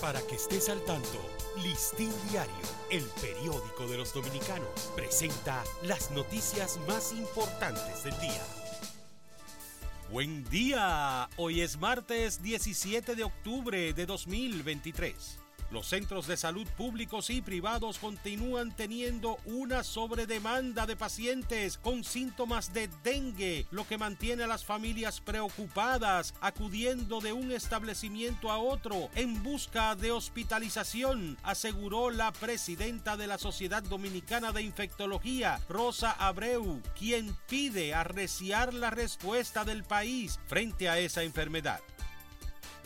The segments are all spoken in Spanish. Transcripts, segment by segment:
Para que estés al tanto, Listín Diario, el periódico de los dominicanos, presenta las noticias más importantes del día. Buen día, hoy es martes 17 de octubre de 2023. Los centros de salud públicos y privados continúan teniendo una sobredemanda de pacientes con síntomas de dengue, lo que mantiene a las familias preocupadas, acudiendo de un establecimiento a otro en busca de hospitalización, aseguró la presidenta de la Sociedad Dominicana de Infectología, Rosa Abreu, quien pide arreciar la respuesta del país frente a esa enfermedad.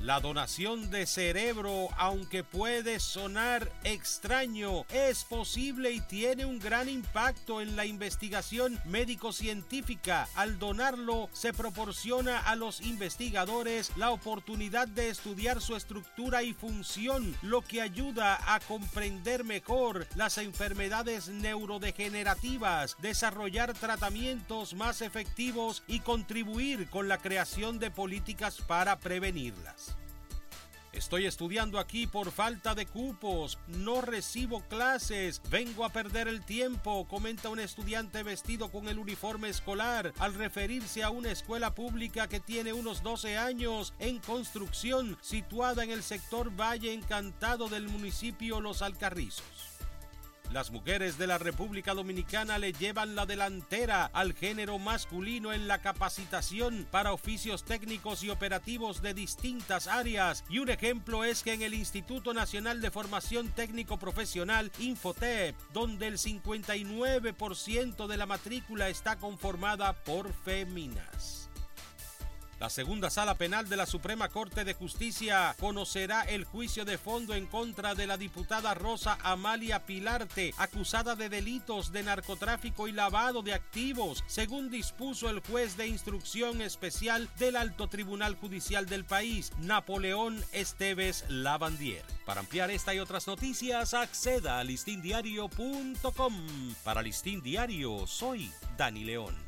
La donación de cerebro, aunque puede sonar extraño, es posible y tiene un gran impacto en la investigación médico-científica. Al donarlo, se proporciona a los investigadores la oportunidad de estudiar su estructura y función, lo que ayuda a comprender mejor las enfermedades neurodegenerativas, desarrollar tratamientos más efectivos y contribuir con la creación de políticas para prevenirlas. Estoy estudiando aquí por falta de cupos, no recibo clases, vengo a perder el tiempo, comenta un estudiante vestido con el uniforme escolar al referirse a una escuela pública que tiene unos 12 años en construcción situada en el sector Valle Encantado del municipio Los Alcarrizos. Las mujeres de la República Dominicana le llevan la delantera al género masculino en la capacitación para oficios técnicos y operativos de distintas áreas y un ejemplo es que en el Instituto Nacional de Formación Técnico Profesional Infotep, donde el 59% de la matrícula está conformada por féminas. La segunda sala penal de la Suprema Corte de Justicia conocerá el juicio de fondo en contra de la diputada Rosa Amalia Pilarte, acusada de delitos de narcotráfico y lavado de activos, según dispuso el juez de instrucción especial del Alto Tribunal Judicial del país, Napoleón Esteves Lavandier. Para ampliar esta y otras noticias, acceda a listindiario.com. Para Listín Diario, soy Dani León.